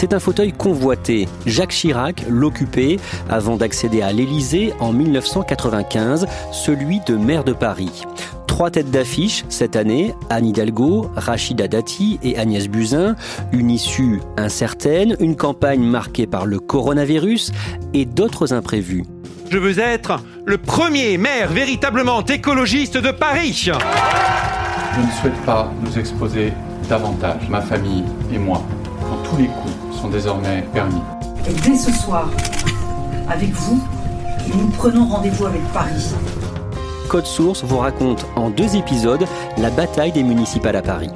C'est un fauteuil convoité. Jacques Chirac l'occupait avant d'accéder à l'Élysée en 1995, celui de maire de Paris. Trois têtes d'affiche cette année, Anne Hidalgo, Rachida Dati et Agnès Buzyn, une issue incertaine, une campagne marquée par le coronavirus et d'autres imprévus. Je veux être le premier maire véritablement écologiste de Paris. Je ne souhaite pas nous exposer davantage, ma famille et moi, quand tous les coups sont désormais permis. Et dès ce soir, avec vous, nous prenons rendez-vous avec Paris. Code Source vous raconte en deux épisodes la bataille des municipales à Paris.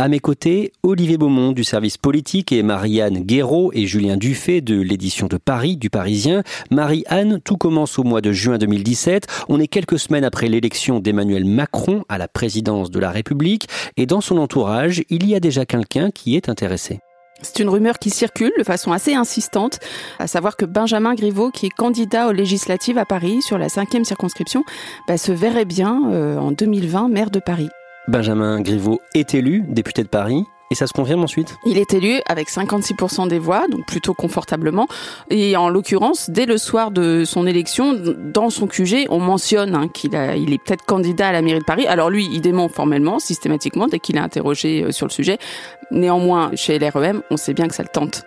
À mes côtés, Olivier Beaumont du service politique et Marianne Guéraud et Julien Dufay de l'édition de Paris du Parisien. Marie-Anne, tout commence au mois de juin 2017. On est quelques semaines après l'élection d'Emmanuel Macron à la présidence de la République et dans son entourage, il y a déjà quelqu'un qui est intéressé. C'est une rumeur qui circule de façon assez insistante, à savoir que Benjamin Griveaux, qui est candidat aux législatives à Paris sur la cinquième circonscription, bah, se verrait bien euh, en 2020 maire de Paris. Benjamin Griveaux est élu député de Paris. Et ça se confirme ensuite Il est élu avec 56% des voix, donc plutôt confortablement. Et en l'occurrence, dès le soir de son élection, dans son QG, on mentionne hein, qu'il il est peut-être candidat à la mairie de Paris. Alors lui, il dément formellement, systématiquement, dès qu'il est interrogé euh, sur le sujet. Néanmoins, chez LREM, on sait bien que ça le tente.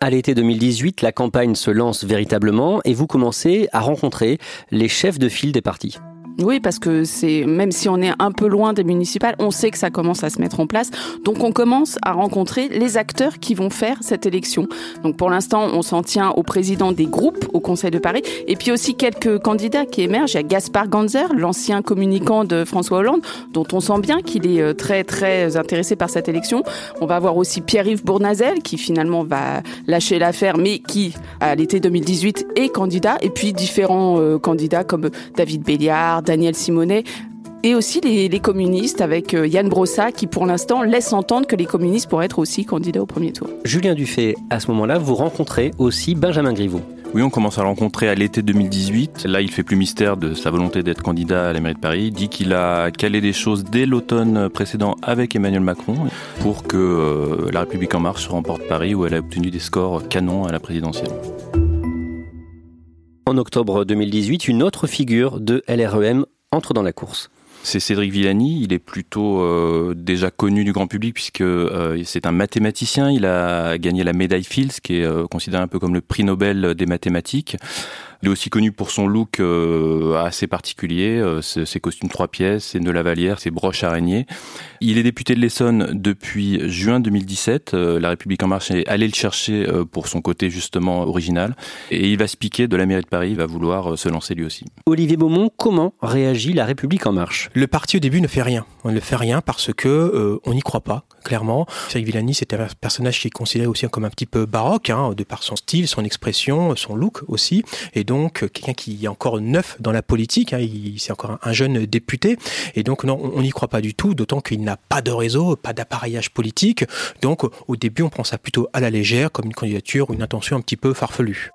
À l'été 2018, la campagne se lance véritablement et vous commencez à rencontrer les chefs de file des partis. Oui, parce que c'est même si on est un peu loin des municipales, on sait que ça commence à se mettre en place. Donc on commence à rencontrer les acteurs qui vont faire cette élection. Donc pour l'instant, on s'en tient au président des groupes au Conseil de Paris et puis aussi quelques candidats qui émergent. Il y a Gaspard Ganzer, l'ancien communicant de François Hollande, dont on sent bien qu'il est euh, très très intéressé par cette élection. On va avoir aussi Pierre-Yves Bournazel qui finalement va lâcher l'affaire, mais qui à l'été 2018 est candidat. Et puis différents euh, candidats comme David Béliard, Daniel Simonet, et aussi les, les communistes avec euh, Yann Brossa qui pour l'instant laisse entendre que les communistes pourraient être aussi candidats au premier tour. Julien Dufay, à ce moment-là, vous rencontrez aussi Benjamin Griveaux. Oui, on commence à le rencontrer à l'été 2018. Là, il fait plus mystère de sa volonté d'être candidat à la mairie de Paris. Il dit qu'il a calé des choses dès l'automne précédent avec Emmanuel Macron pour que euh, la République en marche remporte Paris où elle a obtenu des scores canons à la présidentielle. En octobre 2018, une autre figure de LREM entre dans la course. C'est Cédric Villani, il est plutôt euh, déjà connu du grand public puisque euh, c'est un mathématicien, il a gagné la médaille Fields qui est euh, considéré un peu comme le prix Nobel des mathématiques. Il est aussi connu pour son look euh, assez particulier, euh, ses costumes trois pièces, ses nœuds lavalières, ses broches araignées. Il est député de l'Essonne depuis juin 2017. Euh, la République en marche est allée le chercher pour son côté justement original. Et il va se piquer de la mairie de Paris, il va vouloir se lancer lui aussi. Olivier Beaumont, comment réagit la République en marche? Le parti au début ne fait rien. On ne fait rien parce que on n'y croit pas, clairement. Cyril Villani, c'est un personnage qui est considéré aussi comme un petit peu baroque, hein, de par son style, son expression, son look aussi. Et donc quelqu'un qui est encore neuf dans la politique, hein, c'est encore un, jeune député, et donc non, on n'y croit pas du tout, d'autant qu'il n'a pas de réseau, pas d'appareillage politique, donc au début on prend ça plutôt à la légère, comme une candidature, une intention un petit peu farfelue.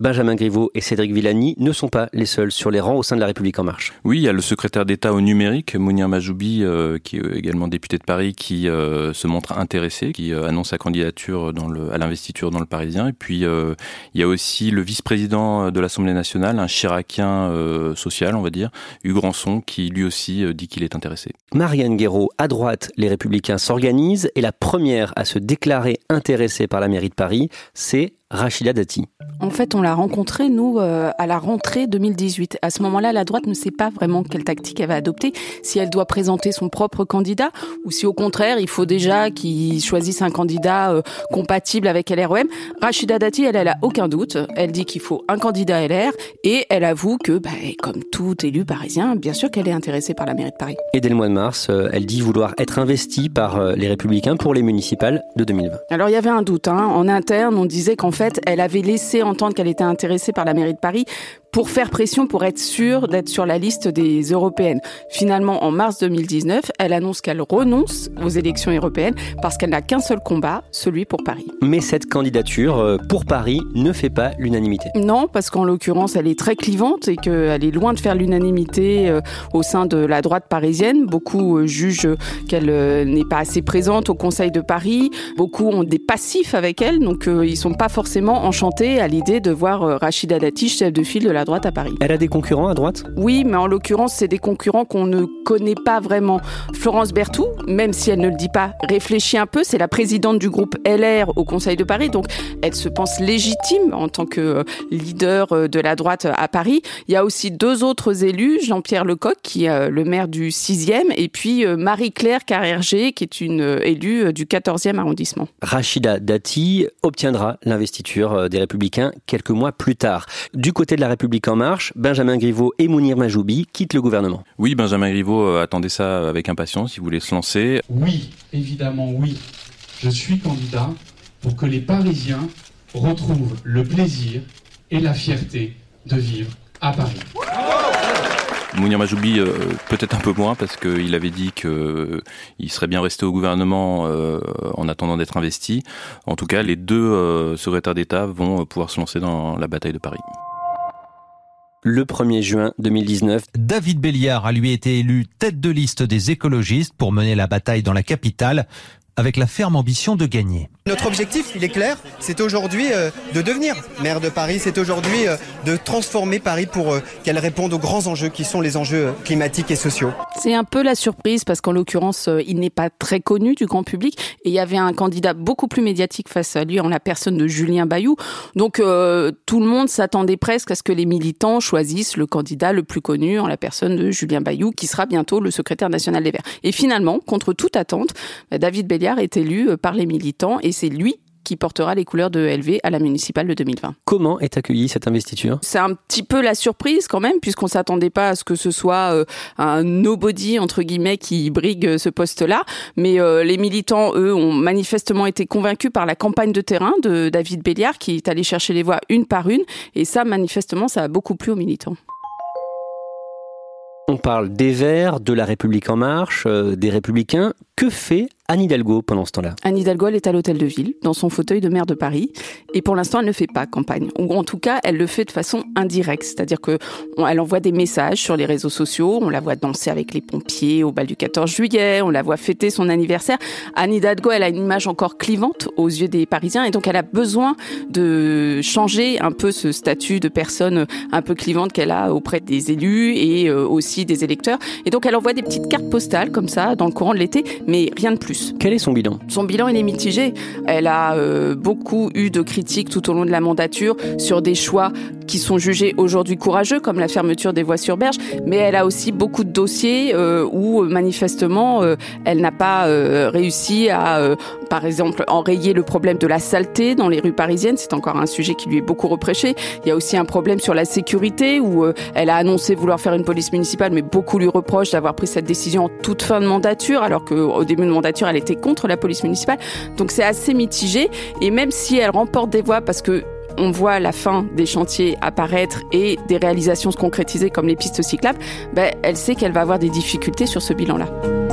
Benjamin Griveaux et Cédric Villani ne sont pas les seuls sur les rangs au sein de la République en marche. Oui, il y a le secrétaire d'État au numérique, Mounir Majoubi, euh, qui est également député de Paris, qui euh, se montre intéressé, qui euh, annonce sa candidature dans le, à l'investiture dans le Parisien. Et puis, il y a aussi le vice-président de l'Assemblée nationale, un chiracien social, on va dire, Hugues Ranson, qui lui aussi dit qu'il est intéressé. Marianne Guéraud, à droite, les Républicains s'organisent et la première à se déclarer intéressée par la mairie de Paris, c'est Rachida Dati. En fait, on l'a rencontrée, nous, euh, à la rentrée 2018. À ce moment-là, la droite ne sait pas vraiment quelle tactique elle va adopter, si elle doit présenter son propre candidat, ou si au contraire, il faut déjà qu'il choisisse un candidat euh, compatible avec LREM. Rachida Dati, elle, elle a aucun doute. Elle dit qu'il faut un candidat LR, et elle avoue que, bah, comme tout élu parisien, bien sûr qu'elle est intéressée par la mairie de Paris. Et dès le mois de mars, euh, elle dit vouloir être investie par les Républicains pour les municipales de 2020. Alors, il y avait un doute. Hein. En interne, on disait qu'en fait, elle avait laissé entendre qu'elle était intéressée par la mairie de Paris pour faire pression pour être sûre d'être sur la liste des européennes. Finalement, en mars 2019, elle annonce qu'elle renonce aux élections européennes parce qu'elle n'a qu'un seul combat, celui pour Paris. Mais cette candidature euh, pour Paris ne fait pas l'unanimité. Non, parce qu'en l'occurrence, elle est très clivante et qu'elle est loin de faire l'unanimité euh, au sein de la droite parisienne. Beaucoup euh, jugent qu'elle n'est pas assez présente au Conseil de Paris. Beaucoup ont des passifs avec elle, donc ils sont pas forcément enchantés à l'idée de voir Rachida Dati, chef de file de la droite à Paris. Elle a des concurrents à droite? Oui, mais en l'occurrence, c'est des concurrents qu'on ne connaît pas vraiment. Florence Berthoud, même si elle ne le dit pas, réfléchit un peu. C'est la présidente du groupe LR au Conseil de Paris, donc elle se pense légitime en tant que euh, leader euh, de la droite à Paris. Il y a aussi deux autres élus, Jean-Pierre Lecoq, qui est euh, le maire du 6e, et puis Marie-Claire Carrerger, qui est une élue du 14e arrondissement. Rachida Dati obtiendra l'investiture des Républicains quelques mois plus tard. Du côté de la République en marche, Benjamin Griveaux et Mounir Majoubi quittent le gouvernement. Oui, Benjamin Griveaux euh, attendait ça avec impatience, il voulait se lancer. Oui, évidemment, oui. Je suis candidat pour que les Parisiens retrouvent le plaisir et la fierté de vivre à Paris. Mounir Majoubi, euh, peut-être un peu moins, parce qu'il avait dit qu'il euh, serait bien resté au gouvernement en attendant d'être investi. En tout cas, les deux secrétaires d'État vont pouvoir se lancer dans la bataille de Paris le 1er juin 2019. David Béliard a lui été élu tête de liste des écologistes pour mener la bataille dans la capitale avec la ferme ambition de gagner. Notre objectif, il est clair, c'est aujourd'hui euh, de devenir maire de Paris, c'est aujourd'hui euh, de transformer Paris pour euh, qu'elle réponde aux grands enjeux qui sont les enjeux climatiques et sociaux. C'est un peu la surprise parce qu'en l'occurrence, il n'est pas très connu du grand public et il y avait un candidat beaucoup plus médiatique face à lui en la personne de Julien Bayou. Donc tout le monde s'attendait presque à ce que les militants choisissent le candidat le plus connu en la personne de Julien Bayou qui sera bientôt le secrétaire national des Verts. Et finalement, contre toute attente, bah, David Est élu par les militants et c'est lui qui portera les couleurs de LV à la municipale de 2020. Comment est accueillie cette investiture? C'est un petit peu la surprise quand même, puisqu'on s'attendait pas à ce que ce soit euh, un nobody entre guillemets qui brigue ce poste-là. Mais euh, les militants, eux, ont manifestement été convaincus par la campagne de terrain de David Béliard, qui est allé chercher les voix une par une. Et ça, manifestement, ça a beaucoup plu aux militants. On parle des Verts, de la République en marche, euh, des Républicains. Que fait Anne Hidalgo pendant ce temps-là? Anne Hidalgo, elle est à l'hôtel de ville, dans son fauteuil de maire de Paris, et pour l'instant, elle ne fait pas campagne. Ou en tout cas, elle le fait de façon indirecte, c'est-à-dire que elle envoie des messages sur les réseaux sociaux, on la voit danser avec les pompiers au bal du 14 juillet, on la voit fêter son anniversaire. Anne Hidalgo, elle a une image encore clivante aux yeux des Parisiens, et donc elle a besoin de changer un peu ce statut de personne un peu clivante qu'elle a auprès des élus et euh, aussi des électeurs. Et donc elle envoie des petites cartes postales comme ça dans le courant de l'été, mais rien de plus. Quel est son bilan? Son bilan, il est mitigé. Elle a euh, beaucoup eu de critiques tout au long de la mandature sur des choix qui sont jugés aujourd'hui courageux, comme la fermeture des voies sur berge, mais elle a aussi beaucoup de dossiers euh, où manifestement euh, elle n'a pas réussi à, par exemple, enrayer le problème de la saleté dans les rues parisiennes. C'est encore un sujet qui lui est beaucoup reproché. Il y a aussi un problème sur la sécurité où elle a annoncé vouloir faire une police municipale, mais beaucoup lui reprochent d'avoir pris cette décision en toute fin de mandature, alors qu'au début de mandature, elle était contre la police municipale. Donc c'est assez mitigé. Et même si elle remporte des voix parce que on voit la fin des chantiers apparaître et des réalisations se concrétiser comme les pistes cyclables, ben, elle sait qu'elle va avoir des difficultés sur ce bilan-là.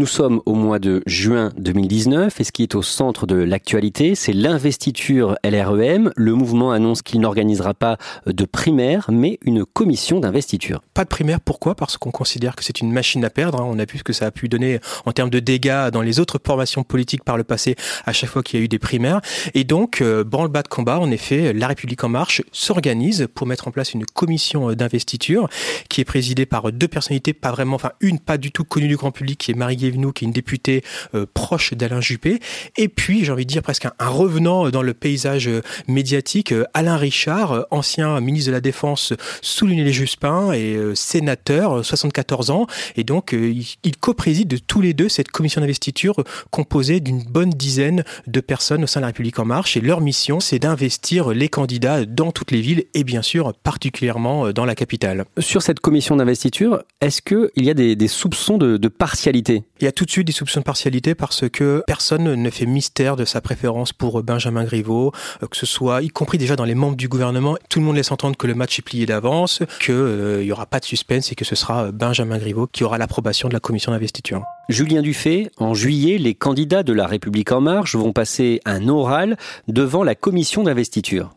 Nous sommes au mois de juin 2019 et ce qui est au centre de l'actualité, c'est l'investiture LREM. Le mouvement annonce qu'il n'organisera pas de primaire, mais une commission d'investiture. Pas de primaire, pourquoi? Parce qu'on considère que c'est une machine à perdre. Hein. On a vu ce que ça a pu donner en termes de dégâts dans les autres formations politiques par le passé à chaque fois qu'il y a eu des primaires. Et donc, euh, branle-bas de combat, en effet, La République en marche s'organise pour mettre en place une commission d'investiture qui est présidée par deux personnalités, pas vraiment, enfin une pas du tout connue du grand public, qui est Marie Guévenoux, qui est une députée euh, proche d'Alain Juppé. Et puis, j'ai envie de dire presque un, revenant dans le paysage euh, médiatique, euh, Alain Richard, ancien ministre de la Défense sous les Juspin et sénateur, 74 ans. Et donc, il, il co-préside de tous les deux cette commission d'investiture composée d'une bonne dizaine de personnes au sein de la République en marche. Et leur mission, c'est d'investir les candidats dans toutes les villes et bien sûr particulièrement dans la capitale. Sur cette commission d'investiture, est-ce qu'il y a des, soupçons de partialité? Il y a tout de suite des soupçons de partialité parce que personne ne fait mystère de sa préférence pour Benjamin Griveaux, euh, que ce soit, y compris déjà dans les membres du gouvernement, tout le monde laisse entendre que le match est plié d'avance, qu'il euh, n'y aura pas de suspense et que ce sera Benjamin Griveaux qui aura l'approbation de la commission d'investiture. Julien Dufay, en juillet, les candidats de la République en marche vont passer un oral devant la commission d'investiture.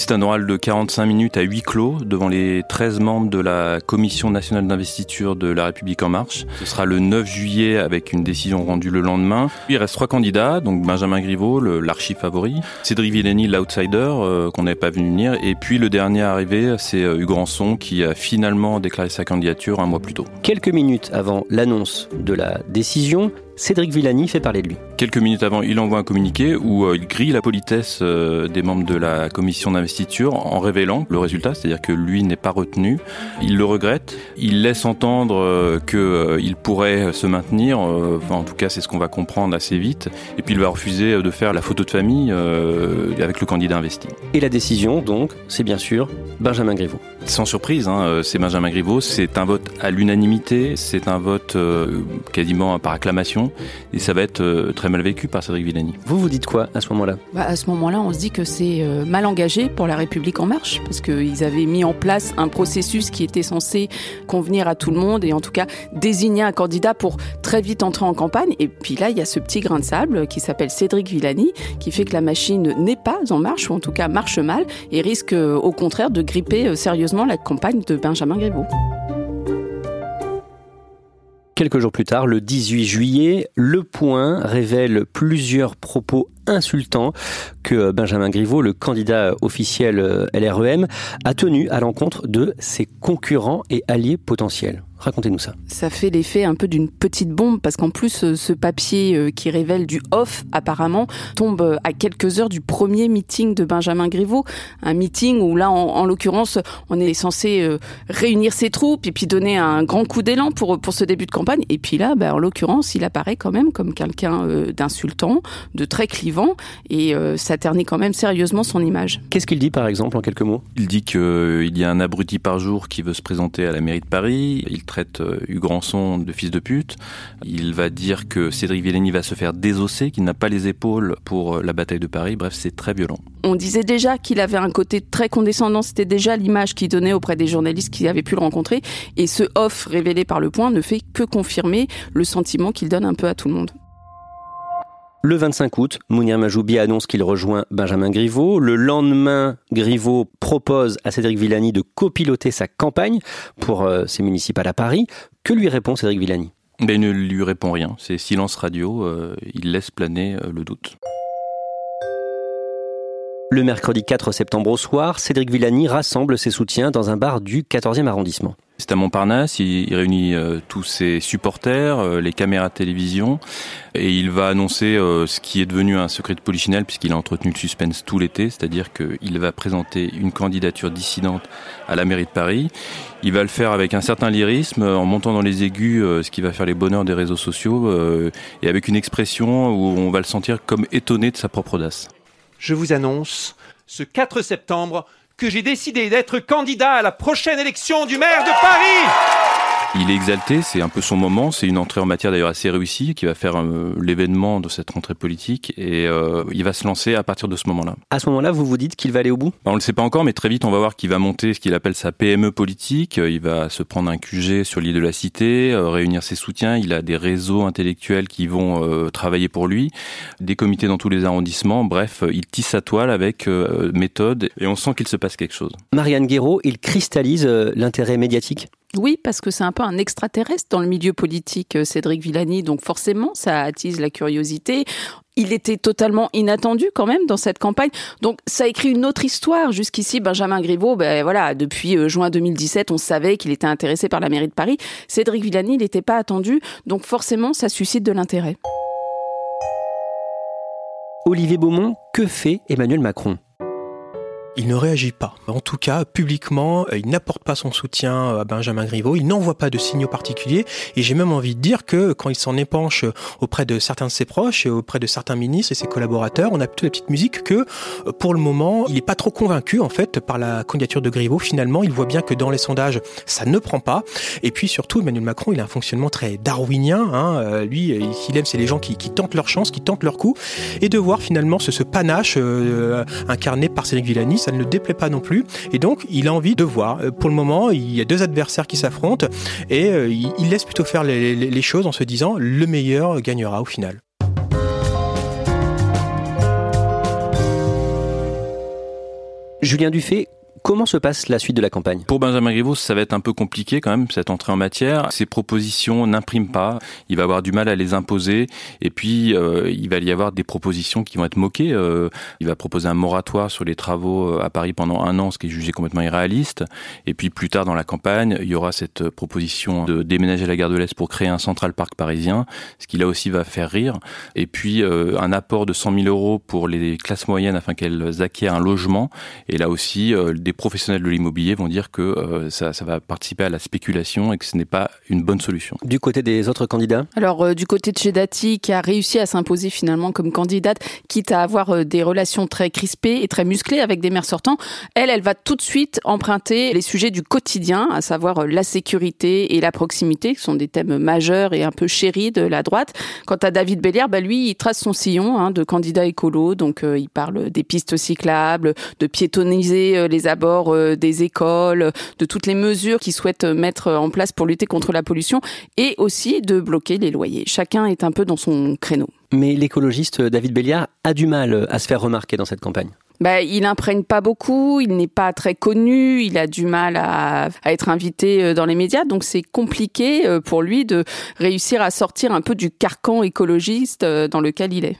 C'est un oral de 45 minutes à huis clos devant les 13 membres de la Commission nationale d'investiture de La République en marche. Ce sera le 9 juillet avec une décision rendue le lendemain. Il reste trois candidats, donc Benjamin Griveaux, l'archi favori, Cédric Villani, l'outsider euh, qu'on n'avait pas vu venir, et puis le dernier arrivé, c'est euh, Hugues Rançon qui a finalement déclaré sa candidature un mois plus tôt. Quelques minutes avant l'annonce de la décision, Cédric Villani fait parler de lui. Quelques minutes avant, il envoie un communiqué où euh, il grille la politesse des membres de la commission d'investiture en révélant le résultat, c'est-à-dire que lui n'est pas retenu. Il le regrette. Il laisse entendre euh, qu'il pourrait se maintenir. Enfin, en tout cas, c'est ce qu'on va comprendre assez vite. Et puis il va refuser de faire la photo de famille avec le candidat investi. Et la décision, donc, c'est bien sûr Benjamin Griveaux. Sans surprise, hein, c'est Benjamin Griveaux. C'est un vote à l'unanimité. C'est un vote quasiment par acclamation et ça va être euh, très mal vécu par Cédric Villani. Vous vous dites quoi à ce moment-là? Bah, À ce moment-là, on se dit que c'est euh, mal engagé la République en marche parce qu'ils avaient mis en place un processus qui était censé convenir à tout le monde et en tout cas désigner un candidat pour très vite entrer en campagne. Et puis là, il y a ce petit grain de sable qui s'appelle Cédric Villani qui fait que la machine n'est pas en marche ou en tout cas marche mal et risque euh, au contraire de gripper sérieusement la campagne de Benjamin Griveaux. Quelques jours plus tard, le 18 juillet, Le Point révèle plusieurs propos insultants que Benjamin Griveaux, le candidat officiel LREM, a tenu à l'encontre de ses concurrents et alliés potentiels. Racontez-nous ça. Ça fait l'effet un peu d'une petite bombe parce qu'en plus euh, ce papier euh, qui révèle du off apparemment tombe euh, à quelques heures du premier meeting de Benjamin Griveaux, un meeting où là en, l'occurrence on est censé réunir ses troupes et puis donner un grand coup d'élan pour pour ce début de campagne et puis là ben, en l'occurrence il apparaît quand même comme quelqu'un d'insultant, de très clivant et ça ternit quand même sérieusement son image. Qu'est-ce qu'il dit par exemple en quelques mots? Il dit qu'il y a un abruti par jour qui veut se présenter à la mairie de Paris, il traite euh, Hugues Rançon de fils de pute. Il va dire que Cédric Villani va se faire désosser, qu'il n'a pas les épaules pour euh, la bataille de Paris. Bref, c'est très violent. On disait déjà qu'il avait un côté très condescendant. C'était déjà l'image qu'il donnait auprès des journalistes qui avaient pu le rencontrer. Et ce off révélé par le point ne fait que confirmer le sentiment qu'il donne un peu à tout le monde. Le 25 août, Mounir Majoubi annonce qu'il rejoint Benjamin Griveaux. Le lendemain, Griveaux propose à Cédric Villani de copiloter sa campagne pour euh, ses municipales à Paris. Que lui répond Cédric Villani? Ben, Il ne lui répond rien. C'est silence radio. Euh, il laisse planer euh, le doute. Le mercredi 4 septembre au soir, Cédric Villani rassemble ses soutiens dans un bar du 14e arrondissement. C'est à Montparnasse, il, réunit euh, tous ses supporters, euh, les caméras de télévision, et il va annoncer euh, ce qui est devenu un secret de polichinelle puisqu'il a entretenu le suspense tout l'été, c'est-à-dire qu'il va présenter une candidature dissidente à la mairie de Paris. Il va le faire avec un certain lyrisme, en montant dans les aigus, ce qui va faire les bonheurs des réseaux sociaux, et avec une expression où on va le sentir comme étonné de sa propre audace. Je vous annonce ce 4 septembre que j'ai décidé d'être candidat à la prochaine élection du maire de Paris. Il est exalté, c'est un peu son moment, c'est une entrée en matière d'ailleurs assez réussie qui va faire euh, l'événement de cette rentrée politique et euh, il va se lancer à partir de ce moment-là. À ce moment-là, vous vous dites qu'il va aller au bout? On ne le sait pas encore, mais très vite on va voir qu'il va monter ce qu'il appelle sa PME politique. Il va se prendre un QG sur l'île de la Cité, euh, réunir ses soutiens. Il a des réseaux intellectuels qui vont travailler pour lui, des comités dans tous les arrondissements. Bref, il tisse sa toile avec méthode et on sent qu'il se passe quelque chose. Marianne Guéraud, il cristallise l'intérêt médiatique? Oui, parce que c'est un peu un extraterrestre dans le milieu politique, euh, Cédric Villani, donc forcément, ça attise la curiosité. Il était totalement inattendu quand même dans cette campagne. Donc ça écrit une autre histoire. Jusqu'ici, Benjamin Griveaux, ben voilà, depuis euh, juin 2017, on savait qu'il était intéressé par la mairie de Paris. Cédric Villani, il n'était pas attendu. Donc forcément, ça suscite de l'intérêt. Olivier Beaumont, que fait Emmanuel Macron? Il ne réagit pas. En tout cas, publiquement, euh, il n'apporte pas son soutien euh, à Benjamin Griveaux, il n'envoie pas de signaux particuliers, et j'ai même envie de dire que quand il s'en épanche auprès de certains de ses proches et auprès de certains ministres et ses collaborateurs, on a plutôt la petite musique que, euh, pour le moment, il n'est pas trop convaincu, en fait, par la candidature de Griveaux. Finalement, il voit bien que dans les sondages, ça ne prend pas. Et puis surtout, Emmanuel Macron, il a un fonctionnement très darwinien. Hein. Lui, qu'il aime, c'est les gens qui, tentent leur chance, qui tentent leur coup. Et de voir finalement ce, panache incarné par Cédric Villani, ça ne le déplaît pas non plus. Et donc, il a envie de voir. Euh, pour le moment, il y a deux adversaires qui s'affrontent et euh, il laisse plutôt faire les, choses en se disant le meilleur gagnera au final. Julien Dufay, Comment se passe la suite de la campagne? Pour Benjamin Griveaux, ça va être un peu compliqué quand même, cette entrée en matière. Ses propositions n'impriment pas, il va avoir du mal à les imposer, et puis euh, il va y avoir des propositions qui vont être moquées. Euh, il va proposer un moratoire sur les travaux euh, à Paris pendant un an, ce qui est jugé complètement irréaliste. Et puis plus tard dans la campagne, il y aura cette proposition de déménager la gare de l'Est pour créer un central parc parisien, ce qui là aussi va faire rire. Et puis un apport de 100 000 euros pour les classes moyennes afin qu'elles acquièrent un logement. Et là aussi, professionnels de l'immobilier vont dire que euh, ça, va participer à la spéculation et que ce n'est pas une bonne solution. Du côté des autres candidats? Alors, euh, du côté de chez Dati, qui a réussi à s'imposer finalement comme candidate, quitte à avoir euh, des relations très crispées et très musclées avec des maires sortants, elle, elle va tout de suite emprunter les sujets du quotidien, à savoir la sécurité et la proximité, qui sont des thèmes majeurs et un peu chéris de la droite. Quant à David Belliard, bah, lui, il trace son sillon hein, de candidat écolo, donc il parle des pistes cyclables, de piétoniser les euh, des écoles, de toutes les mesures qu'ils souhaitent mettre en place pour lutter contre la pollution et aussi de bloquer les loyers. Chacun est un peu dans son créneau. Mais l'écologiste David Béliard a du mal à se faire remarquer dans cette campagne. Bah, il imprègne pas beaucoup, il n'est pas très connu, il a du mal à, à être invité euh, dans les médias, donc c'est compliqué euh, pour lui de réussir à sortir un peu du carcan écologiste dans lequel il est.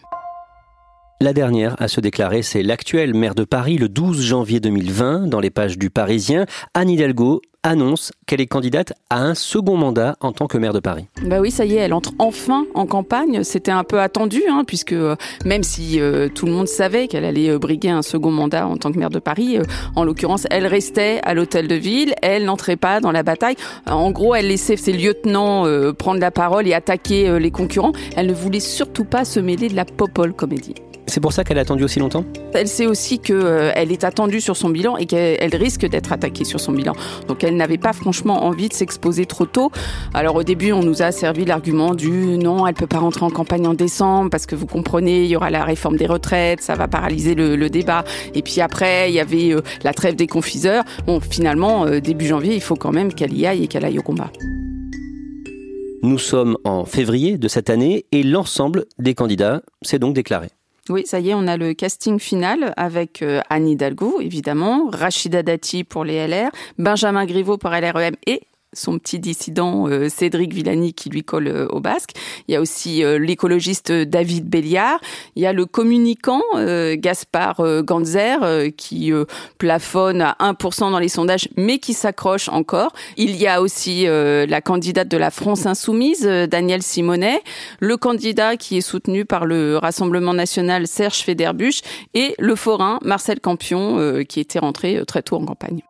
La dernière à se déclarer, c'est l'actuelle maire de Paris le 12 janvier 2020 dans les pages du Parisien. Anne Hidalgo annonce qu'elle est candidate à un second mandat en tant que maire de Paris. Bah oui, ça y est, elle entre enfin en campagne. C'était un peu attendu, hein, puisque euh, même si euh, tout le monde savait qu'elle allait euh, briguer un second mandat en tant que maire de Paris, en l'occurrence, elle restait à l'hôtel de ville, elle n'entrait pas dans la bataille. En gros, elle laissait ses lieutenants prendre la parole et attaquer les concurrents. Elle ne voulait surtout pas se mêler de la popole comédie. C'est pour ça qu'elle a attendu aussi longtemps Elle sait aussi qu'elle euh, est attendue sur son bilan et qu'elle risque d'être attaquée sur son bilan. Donc elle n'avait pas franchement envie de s'exposer trop tôt. Alors au début, on nous a servi l'argument du non, elle peut pas rentrer en campagne en décembre parce que vous comprenez, il y aura la réforme des retraites, ça va paralyser le, débat. Et puis après, il y avait euh, la trêve des confiseurs. Bon, finalement, euh, début janvier, il faut quand même qu'elle y aille et qu'elle aille au combat. Nous sommes en février de cette année et l'ensemble des candidats s'est donc déclaré. Oui, ça y est, on a le casting final avec euh, Anne Hidalgo, évidemment, Rachida Dati pour les LR, Benjamin Griveaux pour LREM et son petit dissident euh, Cédric Villani qui lui colle euh, au basque. Il y a aussi euh, l'écologiste David Béliard. Il y a le communicant Gaspard Ganzer qui plafonne à 1% dans les sondages mais qui s'accroche encore. Il y a aussi la candidate de la France Insoumise, Danielle Simonet, le candidat qui est soutenu par le Rassemblement National, Serge Federbusch, et le forain Marcel Campion qui était rentré très tôt en campagne.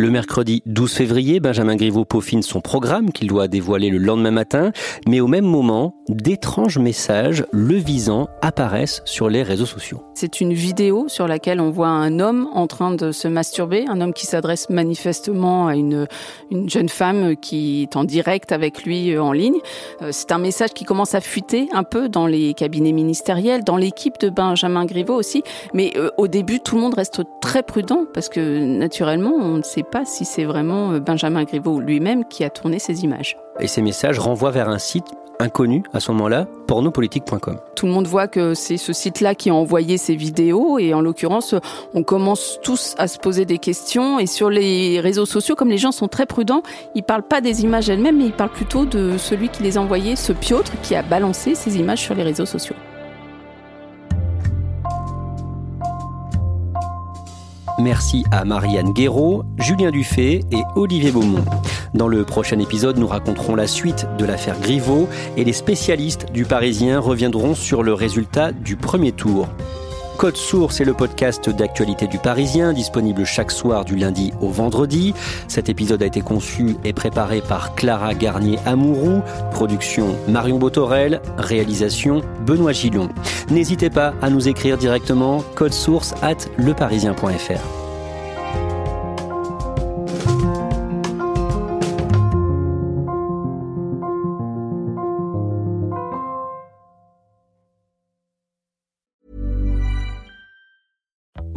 Le mercredi 12 février, Benjamin Griveaux peaufine son programme qu'il doit dévoiler le lendemain matin, mais au même moment, d'étranges messages le visant apparaissent sur les réseaux sociaux. C'est une vidéo sur laquelle on voit un homme en train de se masturber, un homme qui s'adresse manifestement à une, une jeune femme qui est en direct avec lui euh, en ligne. Euh, c'est un message qui commence à fuiter un peu dans les cabinets ministériels, dans l'équipe de Benjamin Griveaux aussi, mais euh, au début tout le monde reste très prudent parce que naturellement on ne sait pas si c'est vraiment euh, Benjamin Griveaux lui-même qui a tourné ces images. Et ces messages renvoient vers un site inconnu à ce moment-là, pornopolitique.com. Tout le monde voit que c'est ce site-là qui a envoyé ces vidéos et en l'occurrence, on commence tous à se poser des questions et sur les réseaux sociaux, comme les gens sont très prudents, ils parlent pas des images elles-mêmes, mais ils parlent plutôt de celui qui les a envoyées, ce Piotr qui a balancé ces images sur les réseaux sociaux. Merci à Marianne Guéraud, Julien Dufay et Olivier Beaumont. Dans le prochain épisode, nous raconterons la suite de l'affaire Griveaux et les spécialistes du Parisien reviendront sur le résultat du premier tour. Code Source est le podcast d'actualité du Parisien, disponible chaque soir du lundi au vendredi. Cet épisode a été conçu et préparé par Clara Garnier-Amouroux, production Marion Botorel, réalisation Benoît Gillon. N'hésitez pas à nous écrire directement code source at leparisien.fr.